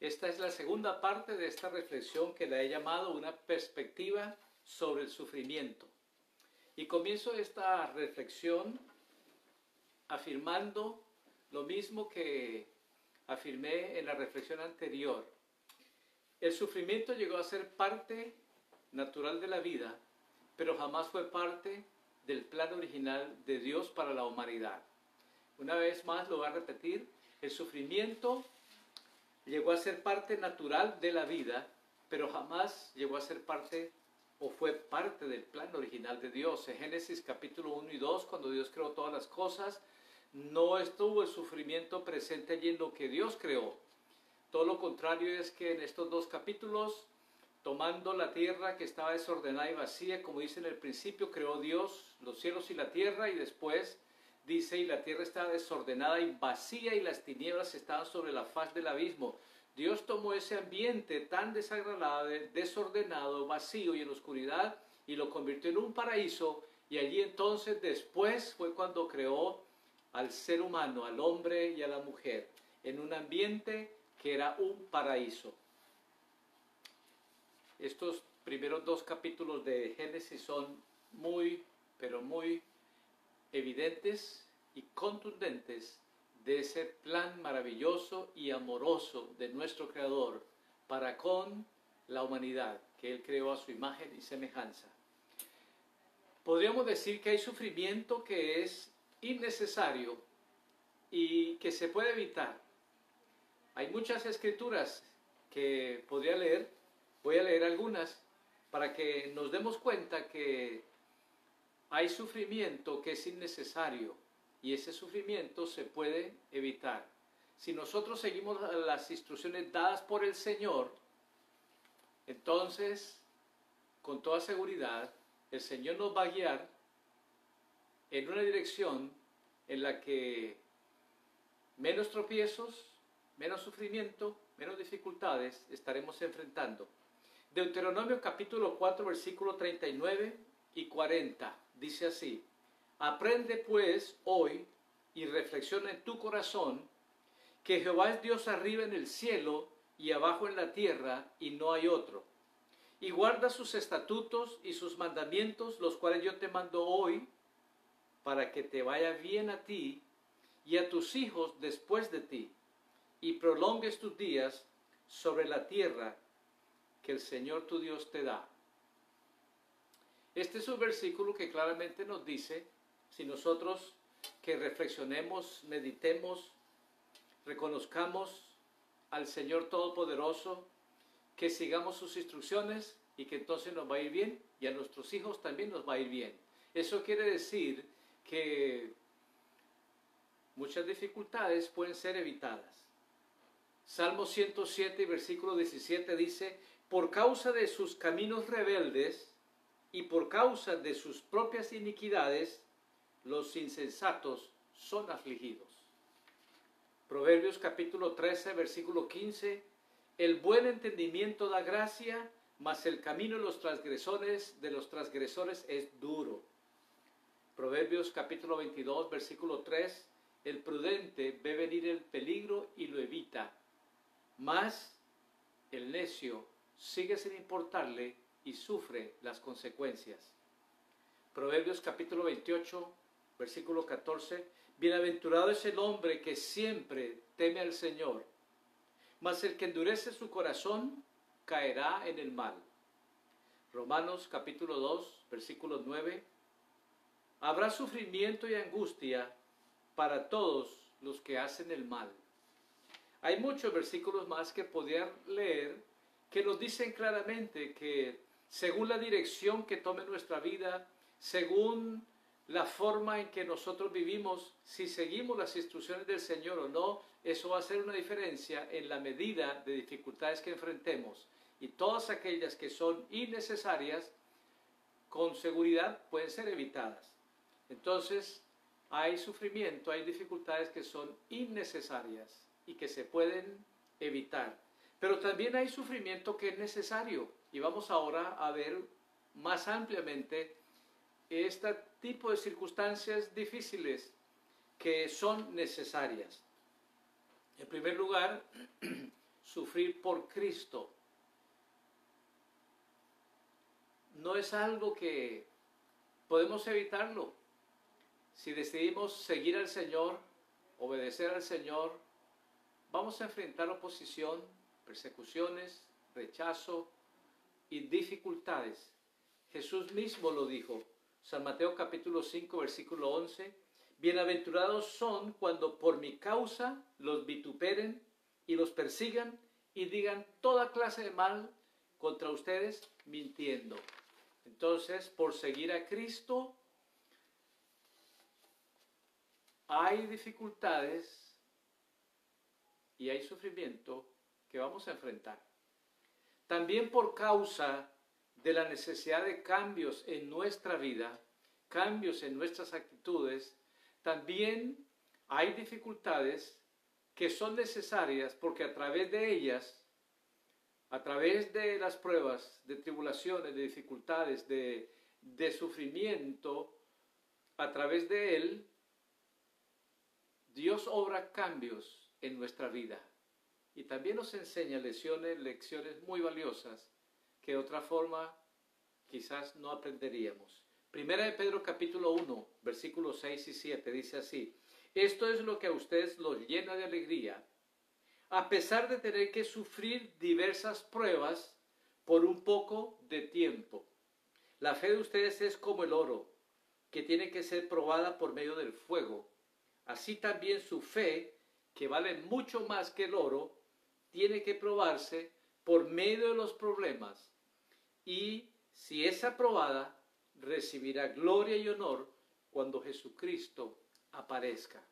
Esta es la segunda parte de esta reflexión que la he llamado una perspectiva sobre el sufrimiento. Y comienzo esta reflexión afirmando lo mismo que afirmé en la reflexión anterior. El sufrimiento llegó a ser parte natural de la vida, pero jamás fue parte del plan original de Dios para la humanidad. Una vez más lo voy a repetir, el sufrimiento llegó a ser parte natural de la vida, pero jamás llegó a ser parte o fue parte del plan original de Dios. En Génesis capítulo 1 y 2, cuando Dios creó todas las cosas, no estuvo el sufrimiento presente allí en lo que Dios creó. Todo lo contrario es que en estos dos capítulos, tomando la tierra que estaba desordenada y vacía, como dice en el principio, creó Dios los cielos y la tierra y después dice, y la tierra estaba desordenada y vacía y las tinieblas estaban sobre la faz del abismo. Dios tomó ese ambiente tan desagradable, desordenado, vacío y en oscuridad y lo convirtió en un paraíso y allí entonces después fue cuando creó al ser humano, al hombre y a la mujer, en un ambiente que era un paraíso. Estos primeros dos capítulos de Génesis son muy, pero muy evidentes y contundentes de ese plan maravilloso y amoroso de nuestro Creador para con la humanidad que Él creó a su imagen y semejanza. Podríamos decir que hay sufrimiento que es innecesario y que se puede evitar. Hay muchas escrituras que podría leer, voy a leer algunas para que nos demos cuenta que hay sufrimiento que es innecesario y ese sufrimiento se puede evitar. Si nosotros seguimos las instrucciones dadas por el Señor, entonces, con toda seguridad, el Señor nos va a guiar en una dirección en la que menos tropiezos, menos sufrimiento, menos dificultades estaremos enfrentando. Deuteronomio capítulo 4 versículo 39 y 40 dice así, aprende pues hoy y reflexiona en tu corazón que Jehová es Dios arriba en el cielo y abajo en la tierra y no hay otro. Y guarda sus estatutos y sus mandamientos, los cuales yo te mando hoy para que te vaya bien a ti y a tus hijos después de ti, y prolongues tus días sobre la tierra que el Señor tu Dios te da. Este es un versículo que claramente nos dice, si nosotros que reflexionemos, meditemos, reconozcamos al Señor Todopoderoso, que sigamos sus instrucciones y que entonces nos va a ir bien y a nuestros hijos también nos va a ir bien. Eso quiere decir que muchas dificultades pueden ser evitadas. Salmo 107, versículo 17 dice, por causa de sus caminos rebeldes y por causa de sus propias iniquidades, los insensatos son afligidos. Proverbios capítulo 13, versículo 15, el buen entendimiento da gracia, mas el camino de los transgresores de los transgresores es duro. Proverbios capítulo 22, versículo 3, el prudente ve venir el peligro y lo evita, mas el necio sigue sin importarle y sufre las consecuencias. Proverbios capítulo 28, versículo 14, Bienaventurado es el hombre que siempre teme al Señor, mas el que endurece su corazón caerá en el mal. Romanos capítulo 2, versículo 9, Habrá sufrimiento y angustia para todos los que hacen el mal. Hay muchos versículos más que podría leer que nos dicen claramente que según la dirección que tome nuestra vida, según la forma en que nosotros vivimos, si seguimos las instrucciones del Señor o no, eso va a hacer una diferencia en la medida de dificultades que enfrentemos. Y todas aquellas que son innecesarias, con seguridad pueden ser evitadas. Entonces, hay sufrimiento, hay dificultades que son innecesarias y que se pueden evitar. Pero también hay sufrimiento que es necesario. Y vamos ahora a ver más ampliamente este tipo de circunstancias difíciles que son necesarias. En primer lugar, sufrir por Cristo no es algo que podemos evitarlo. Si decidimos seguir al Señor, obedecer al Señor, vamos a enfrentar oposición, persecuciones, rechazo y dificultades. Jesús mismo lo dijo. San Mateo capítulo 5 versículo 11. Bienaventurados son cuando por mi causa los vituperen y los persigan y digan toda clase de mal contra ustedes mintiendo. Entonces, por seguir a Cristo, hay dificultades y hay sufrimiento que vamos a enfrentar. También por causa de la necesidad de cambios en nuestra vida, cambios en nuestras actitudes, también hay dificultades que son necesarias porque a través de ellas a través de las pruebas, de tribulaciones, de dificultades, de, sufrimiento, a través de él, Dios obra cambios en nuestra vida. Y también nos enseña lecciones, lecciones muy valiosas que de otra forma quizás no aprenderíamos. Primera de Pedro capítulo 1, versículos 6 y 7 dice así, esto es lo que a ustedes los llena de alegría a pesar de tener que sufrir diversas pruebas por un poco de tiempo. La fe de ustedes es como el oro, que tiene que ser probada por medio del fuego. Así también su fe, que vale mucho más que el oro, tiene que probarse por medio de los problemas. Y si es aprobada, recibirá gloria y honor cuando Jesucristo aparezca.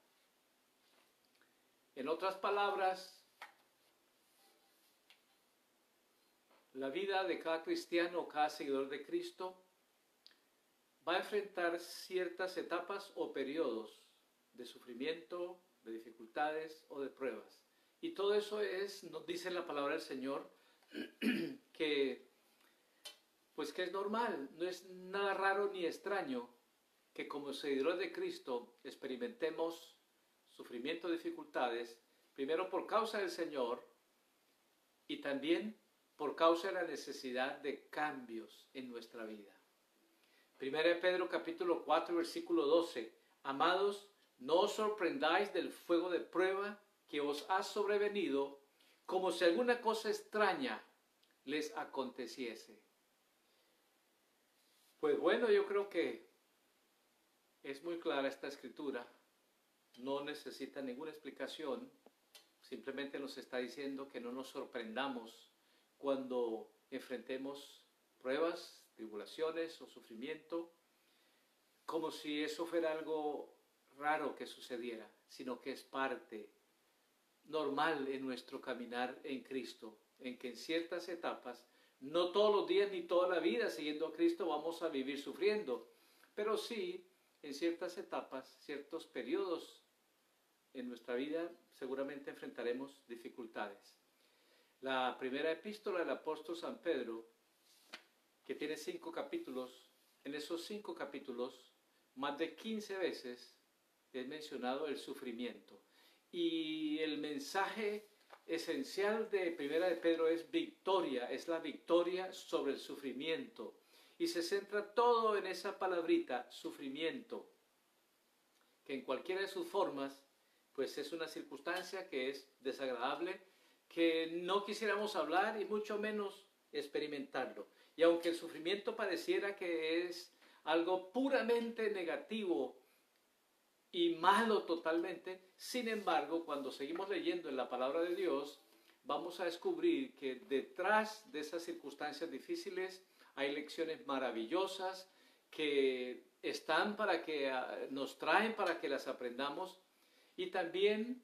En otras palabras, la vida de cada cristiano, cada seguidor de Cristo, va a enfrentar ciertas etapas o periodos de sufrimiento, de dificultades o de pruebas. Y todo eso es, nos dice la palabra del Señor, que pues que es normal, no es nada raro ni extraño que como seguidores de Cristo experimentemos sufrimiento, dificultades, primero por causa del Señor y también por causa de la necesidad de cambios en nuestra vida. Primera Pedro capítulo 4 versículo 12. Amados, no os sorprendáis del fuego de prueba que os ha sobrevenido como si alguna cosa extraña les aconteciese. Pues bueno, yo creo que es muy clara esta escritura, no necesita ninguna explicación, simplemente nos está diciendo que no nos sorprendamos cuando enfrentemos pruebas, tribulaciones o sufrimiento, como si eso fuera algo raro que sucediera, sino que es parte normal en nuestro caminar en Cristo, en que en ciertas etapas, no todos los días ni toda la vida siguiendo a Cristo vamos a vivir sufriendo, pero sí en ciertas etapas, ciertos periodos en nuestra vida seguramente enfrentaremos dificultades. La primera epístola del apóstol San Pedro, que tiene cinco capítulos, en esos cinco capítulos, más de 15 veces es mencionado el sufrimiento. Y el mensaje esencial de Primera de Pedro es victoria, es la victoria sobre el sufrimiento. Y se centra todo en esa palabrita, sufrimiento, que en cualquiera de sus formas, pues es una circunstancia que es desagradable, que no quisiéramos hablar y mucho menos experimentarlo. Y aunque el sufrimiento pareciera que es algo puramente negativo y malo totalmente, sin embargo, cuando seguimos leyendo en la palabra de Dios, vamos a descubrir que detrás de esas circunstancias difíciles hay lecciones maravillosas que están para que ah, nos traen para que las aprendamos. Y también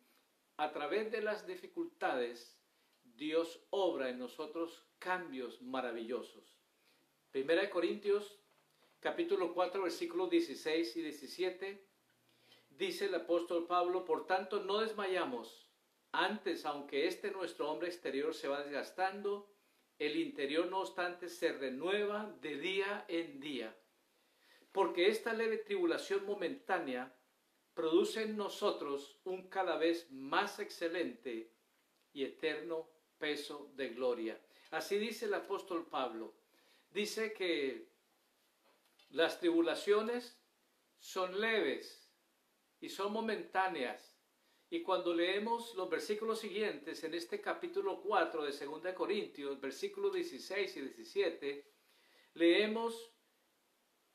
a través de las dificultades, Dios obra en nosotros cambios maravillosos. Primera de Corintios, capítulo 4, versículos 16 y 17, dice el apóstol Pablo, por tanto no desmayamos, antes, aunque este nuestro hombre exterior se va desgastando, el interior no obstante se renueva de día en día, porque esta leve tribulación momentánea produce en nosotros un cada vez más excelente y eterno peso de gloria. Así dice el apóstol Pablo. Dice que las tribulaciones son leves y son momentáneas. Y cuando leemos los versículos siguientes en este capítulo 4 de 2 Corintios, versículos 16 y 17, leemos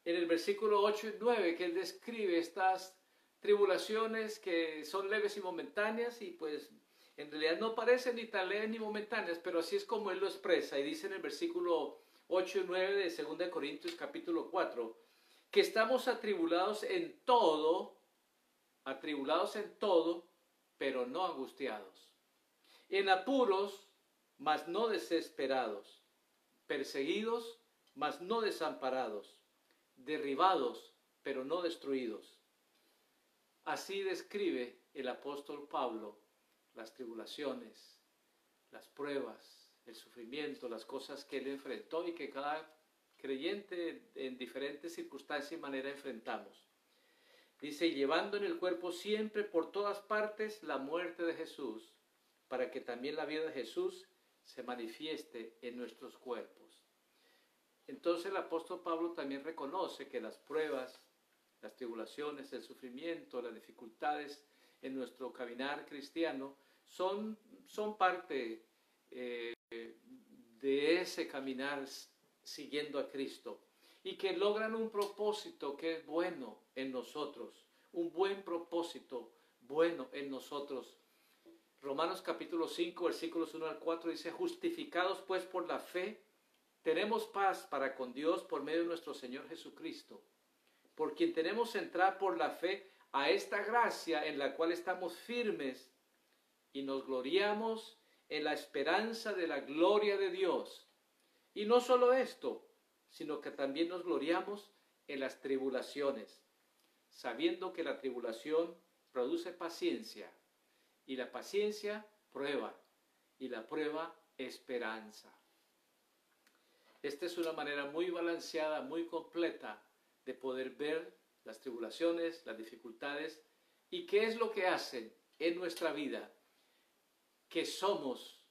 en el versículo 8 y 9 que él describe estas tribulaciones que son leves y momentáneas y pues en realidad no parecen ni tan leves ni momentáneas, pero así es como él lo expresa y dice en el versículo 8 y 9 de 2 Corintios capítulo 4 que estamos atribulados en todo, atribulados en todo, pero no angustiados, en apuros, mas no desesperados, perseguidos, mas no desamparados, derribados, pero no destruidos. Así describe el apóstol Pablo las tribulaciones, las pruebas, el sufrimiento, las cosas que él enfrentó y que cada creyente en diferentes circunstancias y manera enfrentamos. Dice, llevando en el cuerpo siempre por todas partes la muerte de Jesús, para que también la vida de Jesús se manifieste en nuestros cuerpos. Entonces el apóstol Pablo también reconoce que las pruebas, las tribulaciones, el sufrimiento, las dificultades en nuestro caminar cristiano son, son parte eh, de ese caminar siguiendo a Cristo y que logran un propósito que es bueno en nosotros, un buen propósito bueno en nosotros. Romanos capítulo 5, versículos 1 al 4 dice, justificados pues por la fe, tenemos paz para con Dios por medio de nuestro Señor Jesucristo, por quien tenemos entrar por la fe a esta gracia en la cual estamos firmes y nos gloriamos en la esperanza de la gloria de Dios. Y no solo esto, sino que también nos gloriamos en las tribulaciones, sabiendo que la tribulación produce paciencia, y la paciencia prueba, y la prueba esperanza. Esta es una manera muy balanceada, muy completa de poder ver las tribulaciones, las dificultades y qué es lo que hacen en nuestra vida, que somos,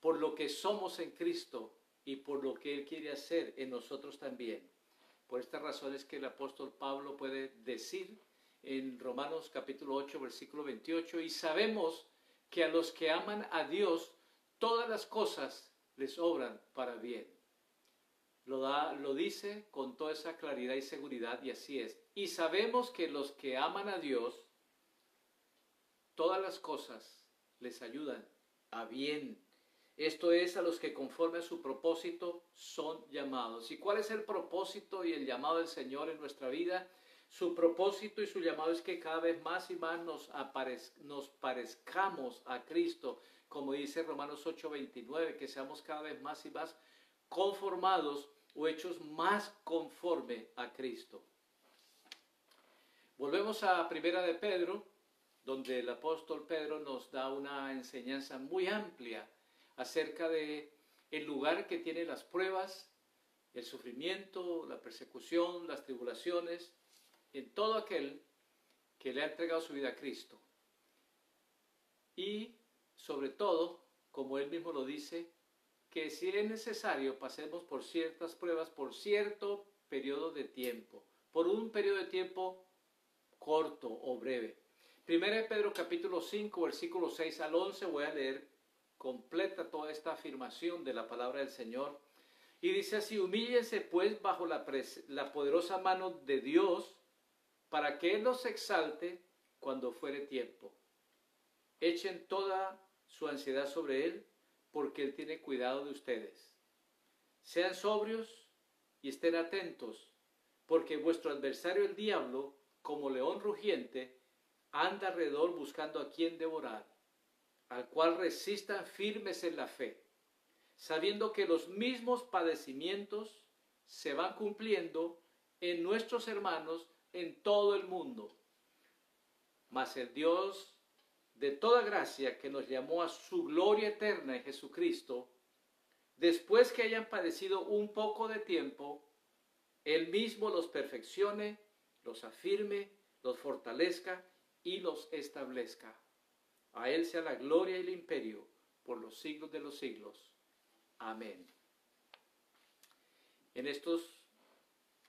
por lo que somos en Cristo y por lo que Él quiere hacer en nosotros también. Por estas razones que el apóstol Pablo puede decir en Romanos capítulo 8, versículo 28, y sabemos que a los que aman a Dios, todas las cosas les obran para bien. Lo, da, lo dice con toda esa claridad y seguridad y así es. Y sabemos que los que aman a Dios, todas las cosas les ayudan a bien. Esto es a los que conforme a su propósito son llamados. ¿Y cuál es el propósito y el llamado del Señor en nuestra vida? Su propósito y su llamado es que cada vez más y más nos, parezcamos a Cristo, como dice Romanos 8:29, que seamos cada vez más y más conformados o hechos más conforme a Cristo. Volvemos a Primera de Pedro, donde el apóstol Pedro nos da una enseñanza muy amplia acerca de el lugar que tiene las pruebas, el sufrimiento, la persecución, las tribulaciones, en todo aquel que le ha entregado su vida a Cristo. Y sobre todo, como él mismo lo dice, que si es necesario pasemos por ciertas pruebas por cierto periodo de tiempo, por un periodo de tiempo corto o breve. Primera de Pedro capítulo 5, versículo 6 al 11, voy a leer completa toda esta afirmación de la palabra del Señor. Y dice así, humíllense pues bajo la, la poderosa mano de Dios para que Él los exalte cuando fuere tiempo. Echen toda su ansiedad sobre Él porque Él tiene cuidado de ustedes. Sean sobrios y estén atentos, porque vuestro adversario el diablo, como león rugiente, anda alrededor buscando a quien devorar, al cual resistan firmes en la fe, sabiendo que los mismos padecimientos se van cumpliendo en nuestros hermanos en todo el mundo. Mas el Dios de toda gracia que nos llamó a su gloria eterna en Jesucristo, después que hayan padecido un poco de tiempo, Él mismo los perfeccione, los afirme, los fortalezca y los establezca. A Él sea la gloria y el imperio por los siglos de los siglos. Amén. En estos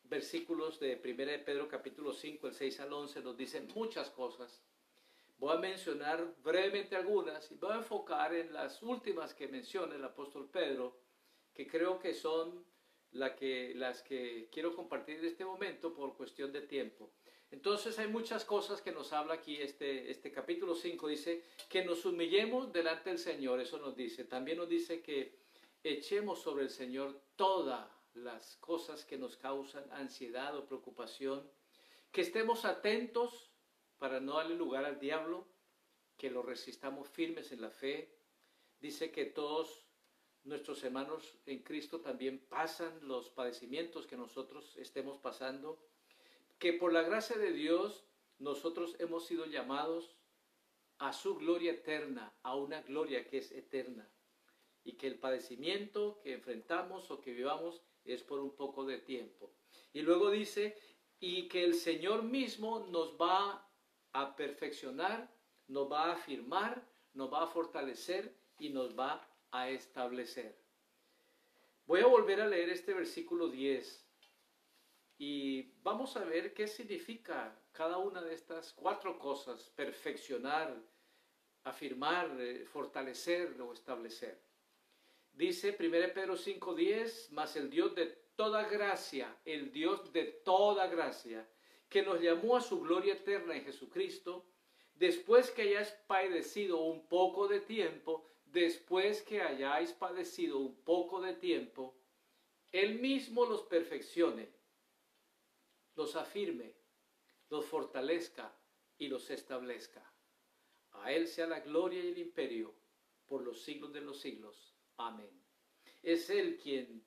versículos de 1 de Pedro capítulo 5, el 6 al 11, nos dicen muchas cosas. Voy a mencionar brevemente algunas y voy a enfocar en las últimas que menciona el apóstol Pedro, que creo que son que, las que quiero compartir en este momento por cuestión de tiempo. Entonces hay muchas cosas que nos habla aquí este, este capítulo 5. Dice que nos humillemos delante del Señor, eso nos dice. También nos dice que echemos sobre el Señor todas las cosas que nos causan ansiedad o preocupación, que estemos atentos para no darle lugar al diablo, que lo resistamos firmes en la fe. Dice que todos nuestros hermanos en Cristo también pasan los padecimientos que nosotros estemos pasando, que por la gracia de Dios nosotros hemos sido llamados a su gloria eterna, a una gloria que es eterna, y que el padecimiento que enfrentamos o que vivamos es por un poco de tiempo. Y luego dice, y que el Señor mismo nos va a perfeccionar, nos va a afirmar, nos va a fortalecer y nos va a establecer. Voy a volver a leer este versículo 10 y vamos a ver qué significa cada una de estas cuatro cosas, perfeccionar, afirmar, eh, fortalecer o establecer. Dice 1 Pedro 5:10, mas el Dios de toda gracia, el Dios de toda gracia, que nos llamó a su gloria eterna en Jesucristo, después que hayáis padecido un poco de tiempo, después que hayáis padecido un poco de tiempo, Él mismo los perfeccione, los afirme, los fortalezca y los establezca. A Él sea la gloria y el imperio por los siglos de los siglos. Amén. Es Él quien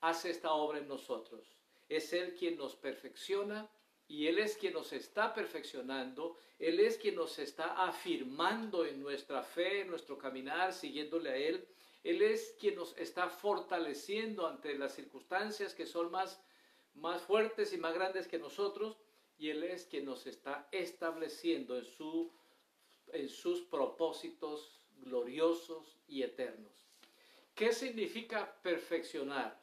hace esta obra en nosotros. Es Él quien nos perfecciona y Él es quien nos está perfeccionando. Él es quien nos está afirmando en nuestra fe, en nuestro caminar, siguiéndole a Él. Él es quien nos está fortaleciendo ante las circunstancias que son más, más fuertes y más grandes que nosotros. Y Él es quien nos está estableciendo en, su, en sus propósitos gloriosos y eternos. ¿Qué significa perfeccionar?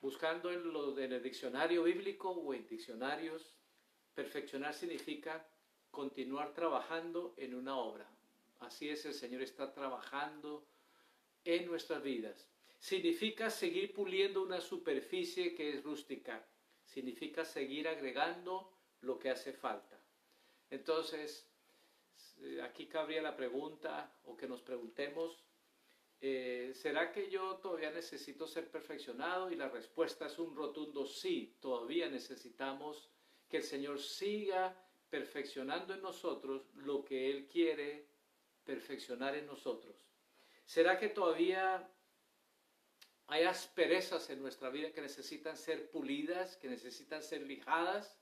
Buscando en, lo, en el diccionario bíblico o en diccionarios, perfeccionar significa continuar trabajando en una obra. Así es, el Señor está trabajando en nuestras vidas. Significa seguir puliendo una superficie que es rústica. Significa seguir agregando lo que hace falta. Entonces, eh, aquí cabría la pregunta o que nos preguntemos, eh, ¿será que yo todavía necesito ser perfeccionado? Y la respuesta es un rotundo sí, todavía necesitamos que el Señor siga perfeccionando en nosotros lo que Él quiere perfeccionar en nosotros. ¿Será que todavía hay asperezas en nuestra vida que necesitan ser pulidas, que necesitan ser lijadas?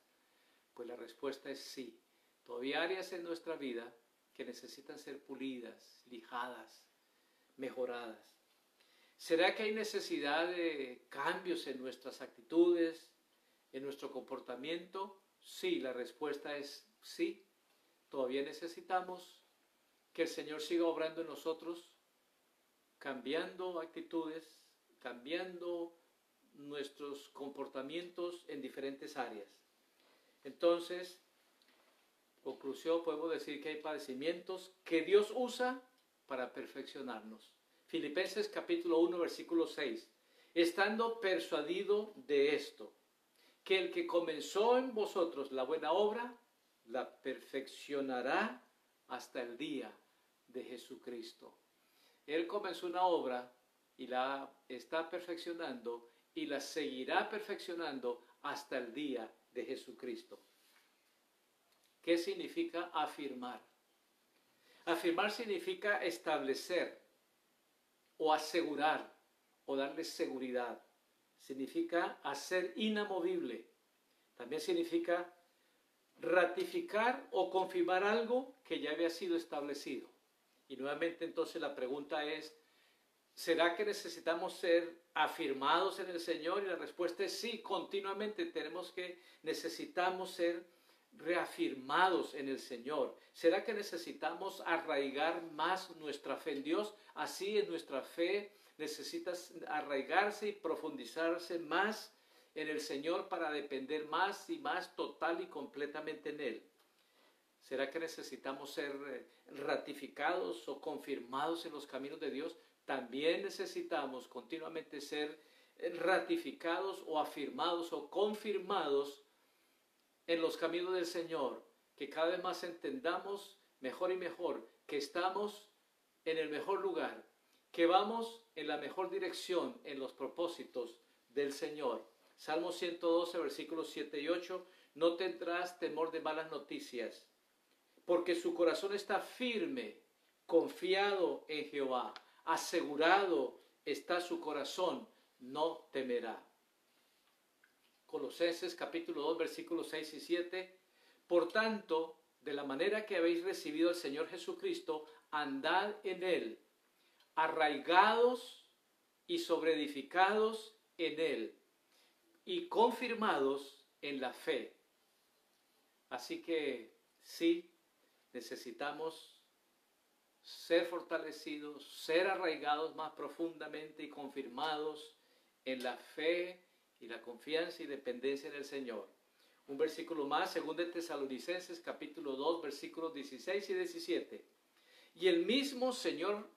Pues la respuesta es sí. Todavía hay áreas en nuestra vida que necesitan ser pulidas, lijadas, mejoradas. ¿Será que hay necesidad de cambios en nuestras actitudes, en nuestro comportamiento? Sí, la respuesta es sí. Todavía necesitamos que el Señor siga obrando en nosotros, cambiando actitudes, cambiando nuestros comportamientos en diferentes áreas. Entonces, conclusión, podemos decir que hay padecimientos que Dios usa para perfeccionarnos. Filipenses capítulo 1 versículo 6. Estando persuadido de esto, que el que comenzó en vosotros la buena obra, la perfeccionará hasta el día de Jesucristo. Él comenzó una obra y la está perfeccionando y la seguirá perfeccionando hasta el día de Jesucristo. ¿Qué significa afirmar? Afirmar significa establecer o asegurar o darle seguridad. Significa hacer inamovible. También significa ratificar o confirmar algo que ya había sido establecido. Y nuevamente entonces la pregunta es, ¿será que necesitamos ser afirmados en el Señor? Y la respuesta es sí, continuamente tenemos que, necesitamos ser reafirmados en el Señor? ¿Será que necesitamos arraigar más nuestra fe en Dios? Así en nuestra fe necesita arraigarse y profundizarse más en el Señor para depender más y más total y completamente en Él. ¿Será que necesitamos ser eh, ratificados o confirmados en los caminos de Dios? También necesitamos continuamente ser eh, ratificados o afirmados o confirmados en los caminos del Señor, que cada vez más entendamos mejor y mejor que estamos en el mejor lugar, que vamos en la mejor dirección en los propósitos del Señor. Salmo 112, versículos 7 y 8, no tendrás temor de malas noticias, porque su corazón está firme, confiado en Jehová, asegurado está su corazón, no temerá. Colosenses capítulo 2 versículos 6 y 7. Por tanto, de la manera que habéis recibido al Señor Jesucristo, andad en Él, arraigados y sobreedificados en Él y confirmados en la fe. Así que sí, necesitamos ser fortalecidos, ser arraigados más profundamente y confirmados en la fe y la confianza y dependencia en el Señor. Un versículo más, según de Tesalonicenses capítulo 2, versículos 16 y 17. Y el mismo Señor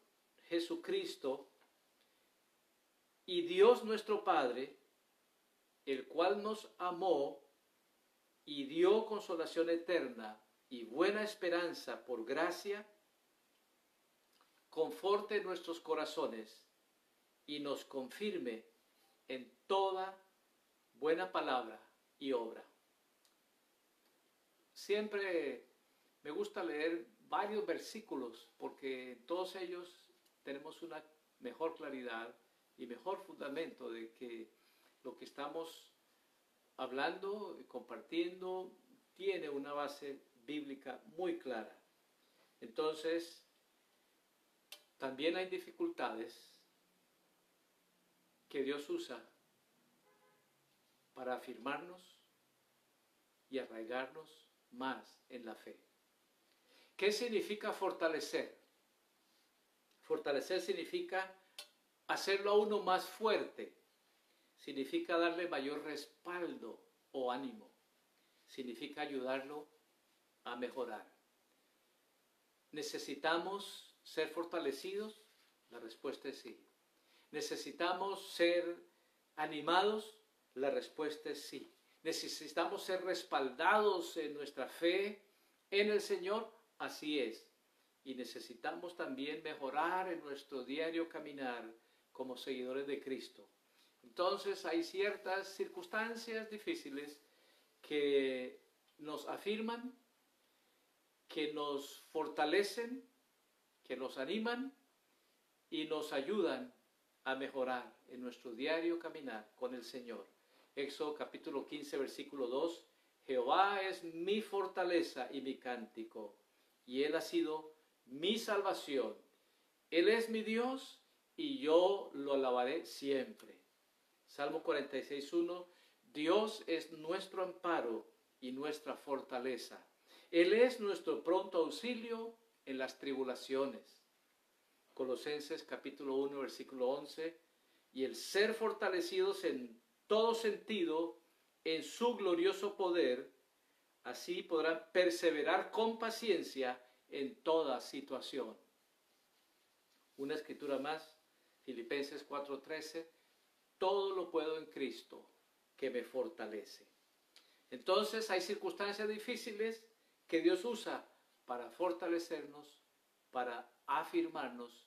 Jesucristo y Dios nuestro Padre, el cual nos amó y dio consolación eterna y buena esperanza por gracia, conforte nuestros corazones y nos confirme en toda buena palabra y obra. Siempre me gusta leer varios versículos porque en todos ellos tenemos una mejor claridad y mejor fundamento de que lo que estamos hablando y compartiendo tiene una base bíblica muy clara. Entonces, también hay dificultades que Dios usa para afirmarnos y arraigarnos más en la fe. ¿Qué significa fortalecer? Fortalecer significa hacerlo a uno más fuerte, significa darle mayor respaldo o ánimo, significa ayudarlo a mejorar. ¿Necesitamos ser fortalecidos? La respuesta es sí. ¿Necesitamos ser animados? La respuesta es sí. ¿Necesitamos ser respaldados en nuestra fe en el Señor? Así es. Y necesitamos también mejorar en nuestro diario caminar como seguidores de Cristo. Entonces hay ciertas circunstancias difíciles que nos afirman, que nos fortalecen, que nos animan y nos ayudan a mejorar en nuestro diario caminar con el Señor. Éxodo capítulo 15, versículo 2. Jehová es mi fortaleza y mi cántico, y Él ha sido mi salvación. Él es mi Dios y yo lo alabaré siempre. Salmo 46.1. Dios es nuestro amparo y nuestra fortaleza. Él es nuestro pronto auxilio en las tribulaciones. Colosenses capítulo 1, versículo 11. Y el ser fortalecidos en todo sentido en su glorioso poder, así podrán perseverar con paciencia en toda situación. Una escritura más, Filipenses 4:13, todo lo puedo en Cristo que me fortalece. Entonces hay circunstancias difíciles que Dios usa para fortalecernos, para afirmarnos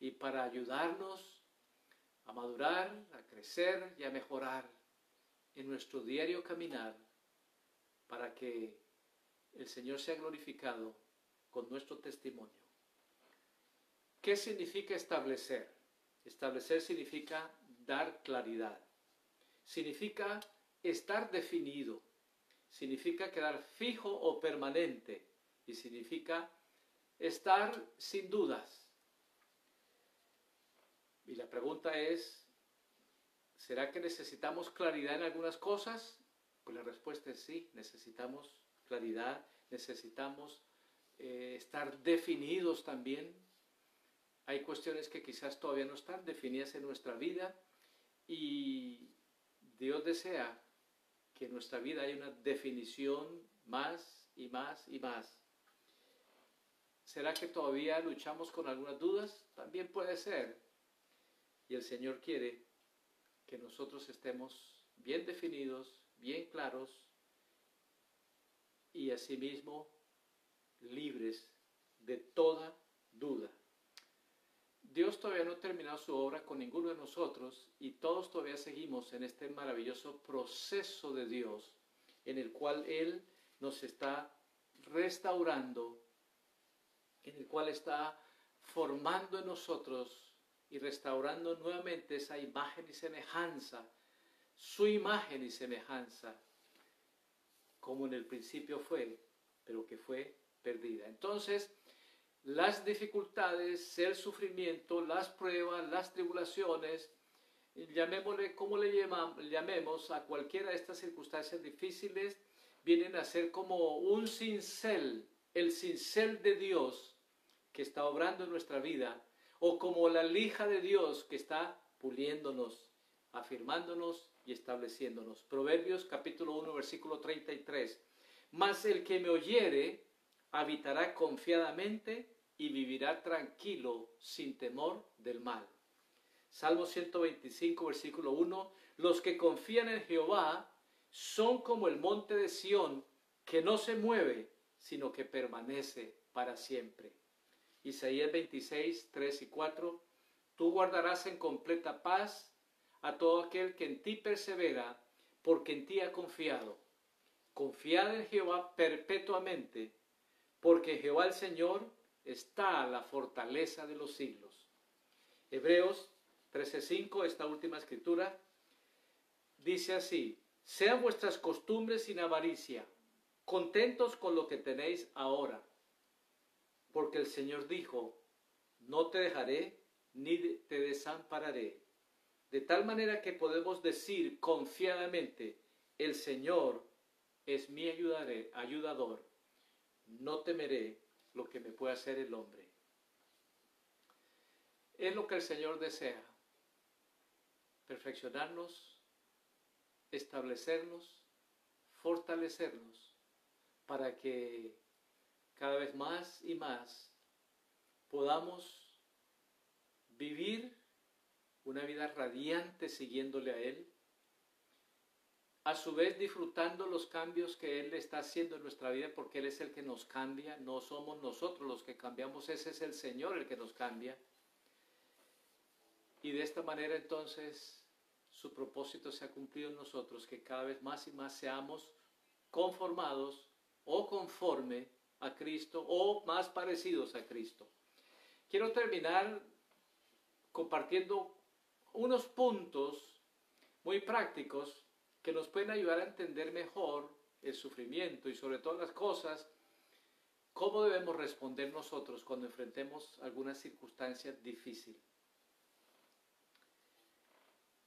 y para ayudarnos a madurar, a crecer y a mejorar en nuestro diario caminar para que el Señor sea glorificado con nuestro testimonio. ¿Qué significa establecer? Establecer significa dar claridad. Significa estar definido. Significa quedar fijo o permanente. Y significa estar sin dudas. Y la pregunta es, ¿será que necesitamos claridad en algunas cosas? Pues la respuesta es sí, necesitamos claridad, necesitamos eh, estar definidos también. Hay cuestiones que quizás todavía no están definidas en nuestra vida y Dios desea que en nuestra vida haya una definición más y más y más. ¿Será que todavía luchamos con algunas dudas? También puede ser. Y el Señor quiere que nosotros estemos bien definidos, bien claros y asimismo libres de toda duda. Dios todavía no ha terminado su obra con ninguno de nosotros y todos todavía seguimos en este maravilloso proceso de Dios en el cual Él nos está restaurando, en el cual está formando en nosotros y restaurando nuevamente esa imagen y semejanza, su imagen y semejanza, como en el principio fue, pero que fue perdida. Entonces, las dificultades, el sufrimiento, las pruebas, las tribulaciones, llamémosle como le llamemos a cualquiera de estas circunstancias difíciles, vienen a ser como un cincel, el cincel de Dios que está obrando en nuestra vida o como la lija de Dios que está puliéndonos, afirmándonos y estableciéndonos. Proverbios capítulo 1 versículo 33. Mas el que me oyere habitará confiadamente y vivirá tranquilo sin temor del mal. Salmo 125 versículo 1. Los que confían en Jehová son como el monte de Sión que no se mueve, sino que permanece para siempre. Isaías 26, 3 y 4, tú guardarás en completa paz a todo aquel que en ti persevera, porque en ti ha confiado. Confiad en Jehová perpetuamente, porque Jehová el Señor está a la fortaleza de los siglos. Hebreos 13:5, esta última escritura, dice así, sean vuestras costumbres sin avaricia, contentos con lo que tenéis ahora porque el Señor dijo, no te dejaré ni te desampararé. De tal manera que podemos decir confiadamente, el Señor es mi ayudador, no temeré lo que me pueda hacer el hombre. Es lo que el Señor desea, perfeccionarnos, establecernos, fortalecernos, para que cada vez más y más podamos vivir una vida radiante siguiéndole a Él, a su vez disfrutando los cambios que Él está haciendo en nuestra vida, porque Él es el que nos cambia, no somos nosotros los que cambiamos, ese es el Señor el que nos cambia. Y de esta manera entonces su propósito se ha cumplido en nosotros, que cada vez más y más seamos conformados o conforme a Cristo o más parecidos a Cristo. Quiero terminar compartiendo unos puntos muy prácticos que nos pueden ayudar a entender mejor el sufrimiento y sobre todas las cosas, cómo debemos responder nosotros cuando enfrentemos alguna circunstancia difícil.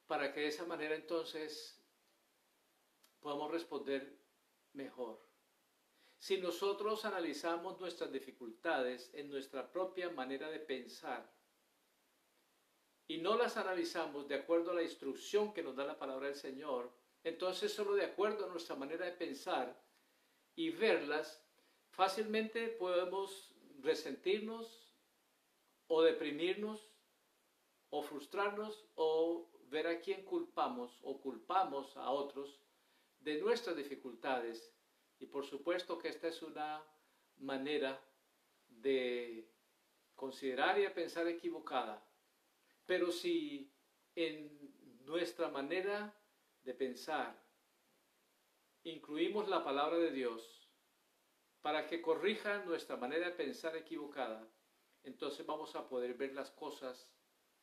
Para que de esa manera entonces podamos responder mejor. Si nosotros analizamos nuestras dificultades en nuestra propia manera de pensar y no las analizamos de acuerdo a la instrucción que nos da la palabra del Señor, entonces solo de acuerdo a nuestra manera de pensar y verlas, fácilmente podemos resentirnos o deprimirnos o frustrarnos o ver a quién culpamos o culpamos a otros de nuestras dificultades y por supuesto que esta es una manera de considerar y pensar equivocada. Pero si en nuestra manera de pensar incluimos la palabra de Dios para que corrija nuestra manera de pensar equivocada, entonces vamos a poder ver las cosas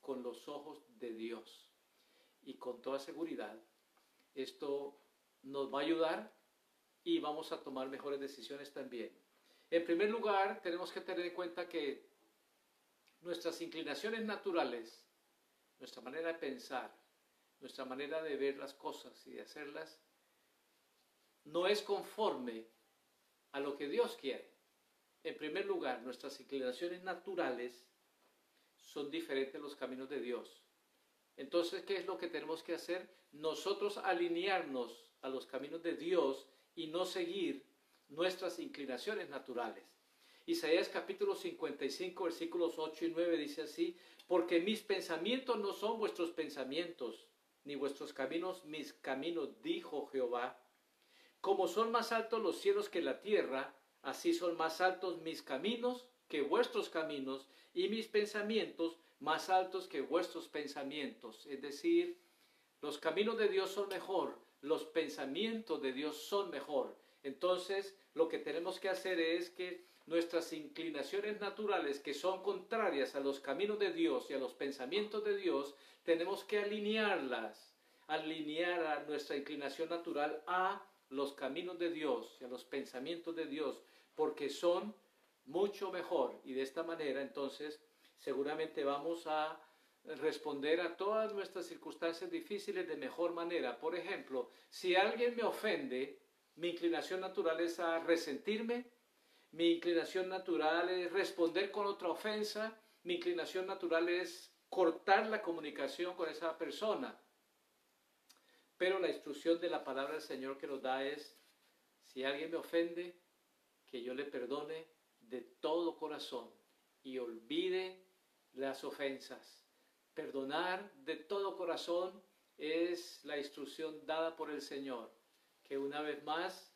con los ojos de Dios. Y con toda seguridad, esto nos va a ayudar y vamos a tomar mejores decisiones también. En primer lugar, tenemos que tener en cuenta que nuestras inclinaciones naturales, nuestra manera de pensar, nuestra manera de ver las cosas y de hacerlas, no es conforme a lo que Dios quiere. En primer lugar, nuestras inclinaciones naturales son diferentes a los caminos de Dios. Entonces, ¿qué es lo que tenemos que hacer? Nosotros alinearnos a los caminos de Dios y no seguir nuestras inclinaciones naturales. Isaías capítulo 55, versículos 8 y 9 dice así, porque mis pensamientos no son vuestros pensamientos, ni vuestros caminos mis caminos, dijo Jehová. Como son más altos los cielos que la tierra, así son más altos mis caminos que vuestros caminos, y mis pensamientos más altos que vuestros pensamientos. Es decir, los caminos de Dios son mejor, los pensamientos de Dios son mejor. Entonces, lo que tenemos que hacer es que nuestras inclinaciones naturales, que son contrarias a los caminos de Dios y a los pensamientos de Dios, tenemos que alinearlas, alinear nuestra inclinación natural a los caminos de Dios y a los pensamientos de Dios, porque son mucho mejor. Y de esta manera, entonces, seguramente vamos a responder a todas nuestras circunstancias difíciles de mejor manera. Por ejemplo, si alguien me ofende, mi inclinación natural es a resentirme, mi inclinación natural es responder con otra ofensa, mi inclinación natural es cortar la comunicación con esa persona. Pero la instrucción de la palabra del Señor que nos da es, si alguien me ofende, que yo le perdone de todo corazón y olvide las ofensas. Perdonar de todo corazón es la instrucción dada por el Señor, que una vez más,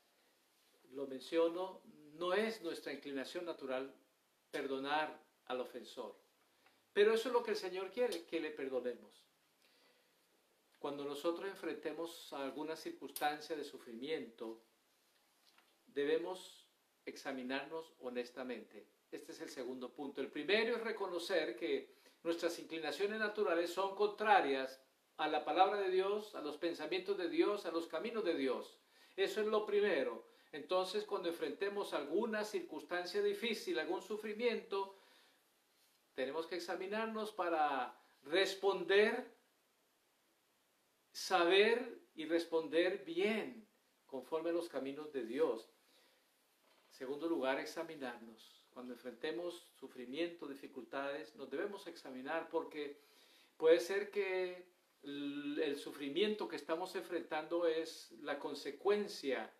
lo menciono, no es nuestra inclinación natural perdonar al ofensor. Pero eso es lo que el Señor quiere, que le perdonemos. Cuando nosotros enfrentemos alguna circunstancia de sufrimiento, debemos examinarnos honestamente. Este es el segundo punto. El primero es reconocer que nuestras inclinaciones naturales son contrarias a la palabra de Dios, a los pensamientos de Dios, a los caminos de Dios. Eso es lo primero. Entonces, cuando enfrentemos alguna circunstancia difícil, algún sufrimiento, tenemos que examinarnos para responder, saber y responder bien, conforme a los caminos de Dios. segundo lugar, examinarnos. Cuando enfrentemos sufrimiento, dificultades, nos debemos examinar porque puede ser que el sufrimiento que estamos enfrentando es la consecuencia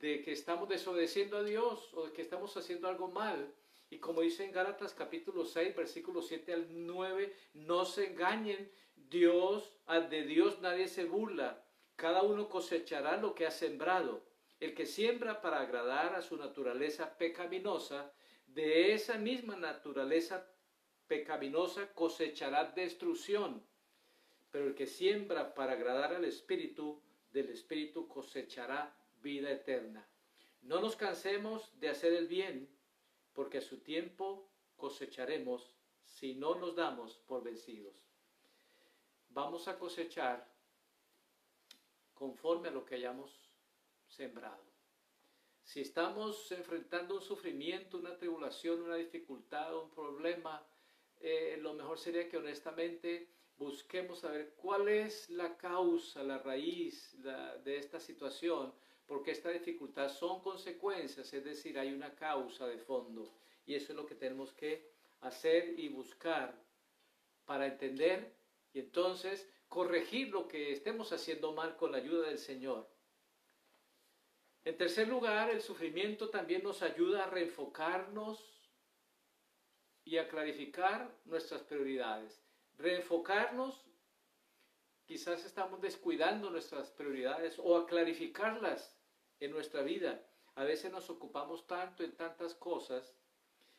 de que estamos desobedeciendo a Dios o de que estamos haciendo algo mal. Y como dice en Gálatas capítulo 6, versículo 7 al 9, no se engañen, Dios, de Dios nadie se burla, cada uno cosechará lo que ha sembrado. El que siembra para agradar a su naturaleza pecaminosa, de esa misma naturaleza pecaminosa cosechará destrucción. Pero el que siembra para agradar al Espíritu, del Espíritu cosechará vida eterna. No nos cansemos de hacer el bien, porque a su tiempo cosecharemos si no nos damos por vencidos. Vamos a cosechar conforme a lo que hayamos sembrado. Si estamos enfrentando un sufrimiento, una tribulación, una dificultad, un problema, eh, lo mejor sería que honestamente busquemos saber cuál es la causa, la raíz de esta situación porque esta dificultad son consecuencias, es decir, hay una causa de fondo. Y eso es lo que tenemos que hacer y buscar para entender y entonces corregir lo que estemos haciendo mal con la ayuda del Señor. En tercer lugar, el sufrimiento también nos ayuda a reenfocarnos y a clarificar nuestras prioridades. Reenfocarnos, quizás estamos descuidando nuestras prioridades o a clarificarlas en nuestra vida. A veces nos ocupamos tanto en tantas cosas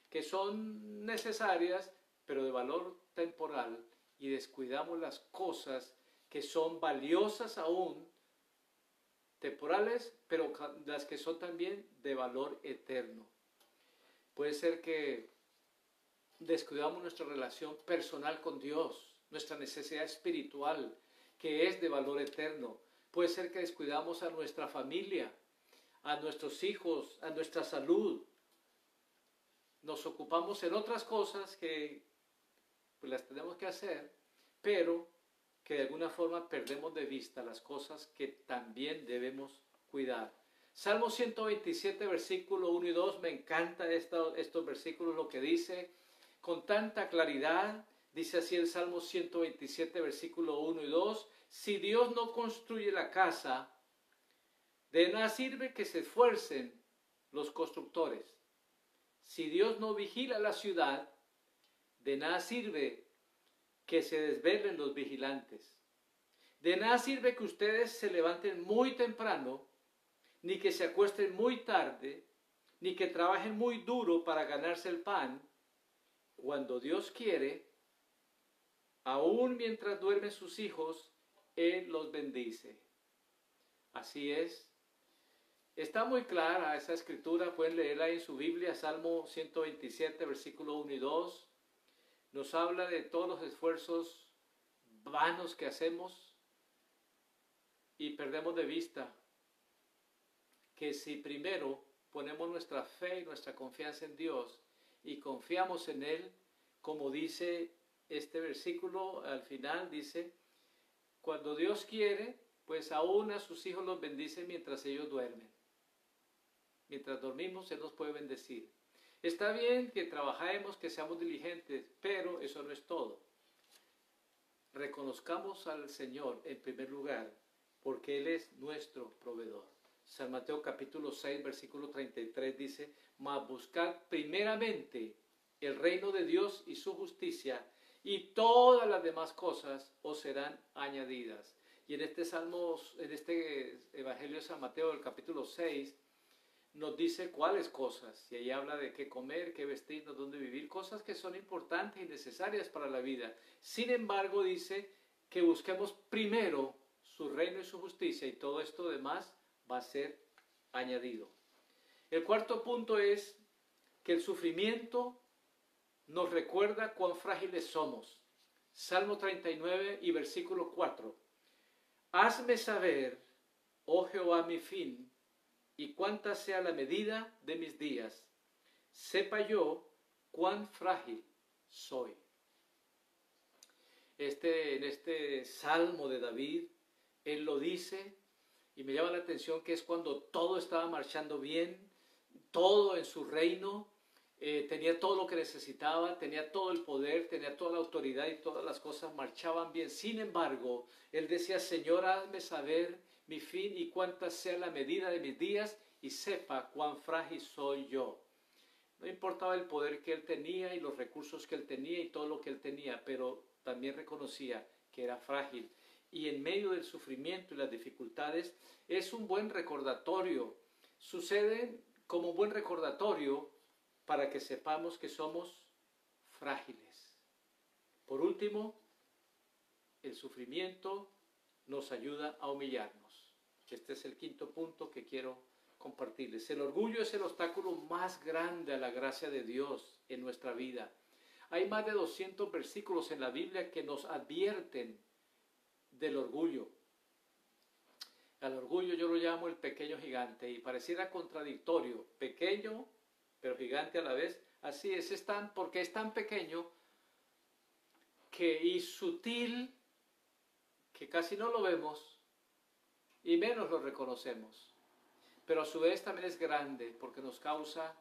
que son necesarias, pero de valor temporal, y descuidamos las cosas que son valiosas aún, temporales, pero las que son también de valor eterno. Puede ser que descuidamos nuestra relación personal con Dios, nuestra necesidad espiritual, que es de valor eterno. Puede ser que descuidamos a nuestra familia, a nuestros hijos, a nuestra salud. Nos ocupamos en otras cosas que pues, las tenemos que hacer, pero que de alguna forma perdemos de vista las cosas que también debemos cuidar. Salmo 127, versículo 1 y 2, me encanta estos, estos versículos, lo que dice con tanta claridad. Dice así el Salmo 127, versículo 1 y 2, si Dios no construye la casa, de nada sirve que se esfuercen los constructores. Si Dios no vigila la ciudad, de nada sirve que se desvelen los vigilantes. De nada sirve que ustedes se levanten muy temprano ni que se acuesten muy tarde, ni que trabajen muy duro para ganarse el pan, cuando Dios quiere, aún mientras duermen sus hijos, Él los bendice. Así es. Está muy clara esa escritura, pueden leerla en su Biblia, Salmo 127, versículo 1 y 2. Nos habla de todos los esfuerzos vanos que hacemos y perdemos de vista que si primero ponemos nuestra fe y nuestra confianza en Dios y confiamos en Él, como dice este versículo al final, dice, cuando Dios quiere, pues aún a sus hijos los bendice mientras ellos duermen. Mientras dormimos, Él nos puede bendecir. Está bien que trabajemos, que seamos diligentes, pero eso no es todo. Reconozcamos al Señor en primer lugar, porque Él es nuestro proveedor. San Mateo capítulo 6, versículo 33 dice, mas buscad primeramente el reino de Dios y su justicia, y todas las demás cosas os serán añadidas. Y en este Salmo, en este Evangelio de San Mateo, el capítulo 6, nos dice cuáles cosas. Y ahí habla de qué comer, qué vestirnos, dónde vivir, cosas que son importantes y necesarias para la vida. Sin embargo, dice que busquemos primero su reino y su justicia y todo esto demás va a ser añadido. El cuarto punto es que el sufrimiento nos recuerda cuán frágiles somos. Salmo 39 y versículo 4. Hazme saber, oh Jehová, mi fin, y cuánta sea la medida de mis días. Sepa yo cuán frágil soy. Este, en este salmo de David, él lo dice y me llama la atención que es cuando todo estaba marchando bien, todo en su reino, eh, tenía todo lo que necesitaba, tenía todo el poder, tenía toda la autoridad y todas las cosas marchaban bien. Sin embargo, él decía, Señor, hazme saber mi fin y cuánta sea la medida de mis días y sepa cuán frágil soy yo. No importaba el poder que él tenía y los recursos que él tenía y todo lo que él tenía, pero también reconocía que era frágil y en medio del sufrimiento y las dificultades es un buen recordatorio. Sucede como un buen recordatorio para que sepamos que somos frágiles. Por último, el sufrimiento nos ayuda a humillarnos. Este es el quinto punto que quiero compartirles. El orgullo es el obstáculo más grande a la gracia de Dios en nuestra vida. Hay más de 200 versículos en la Biblia que nos advierten del orgullo. Al orgullo yo lo llamo el pequeño gigante y pareciera contradictorio, pequeño pero gigante a la vez. Así es, es porque es tan pequeño que, y sutil que casi no lo vemos y menos lo reconocemos. Pero a su vez también es grande porque nos causa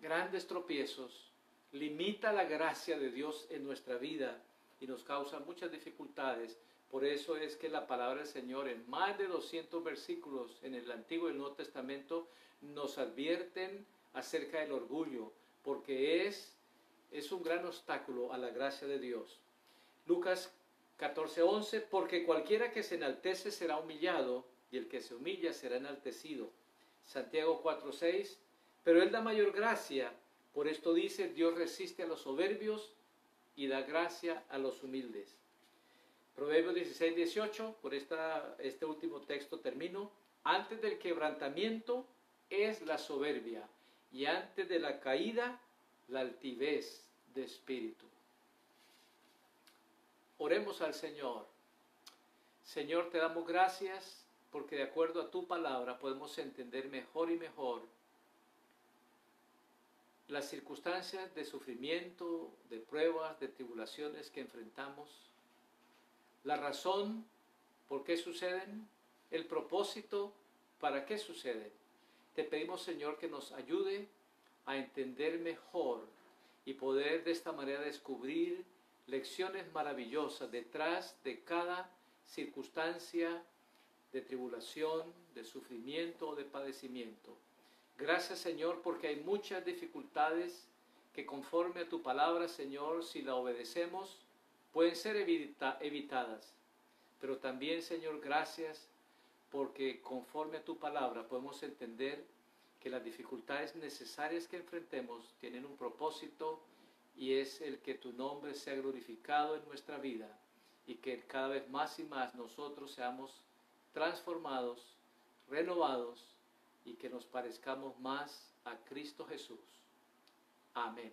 grandes tropiezos, limita la gracia de Dios en nuestra vida y nos causa muchas dificultades por eso es que la palabra del Señor en más de 200 versículos en el Antiguo y el Nuevo Testamento nos advierten acerca del orgullo, porque es, es un gran obstáculo a la gracia de Dios. Lucas 14:11, porque cualquiera que se enaltece será humillado y el que se humilla será enaltecido. Santiago 4:6, pero él da mayor gracia, por esto dice, Dios resiste a los soberbios y da gracia a los humildes. Proverbios 16, 18, por esta, este último texto termino. Antes del quebrantamiento es la soberbia y antes de la caída la altivez de espíritu. Oremos al Señor. Señor, te damos gracias porque de acuerdo a tu palabra podemos entender mejor y mejor las circunstancias de sufrimiento, de pruebas, de tribulaciones que enfrentamos la razón por qué suceden, el propósito para qué suceden. te pedimos, Señor, que nos ayude a entender mejor y poder de esta manera descubrir lecciones maravillosas detrás de cada circunstancia de tribulación, de sufrimiento o de padecimiento. Gracias Señor porque hay muchas dificultades que conforme a tu palabra Señor, si la obedecemos, pueden ser evitadas. Pero también Señor, gracias porque conforme a tu palabra podemos entender que las dificultades necesarias que enfrentemos tienen un propósito y es el que tu nombre sea glorificado en nuestra vida y que cada vez más y más nosotros seamos transformados, renovados y que nos parezcamos más a Cristo Jesús. Amén.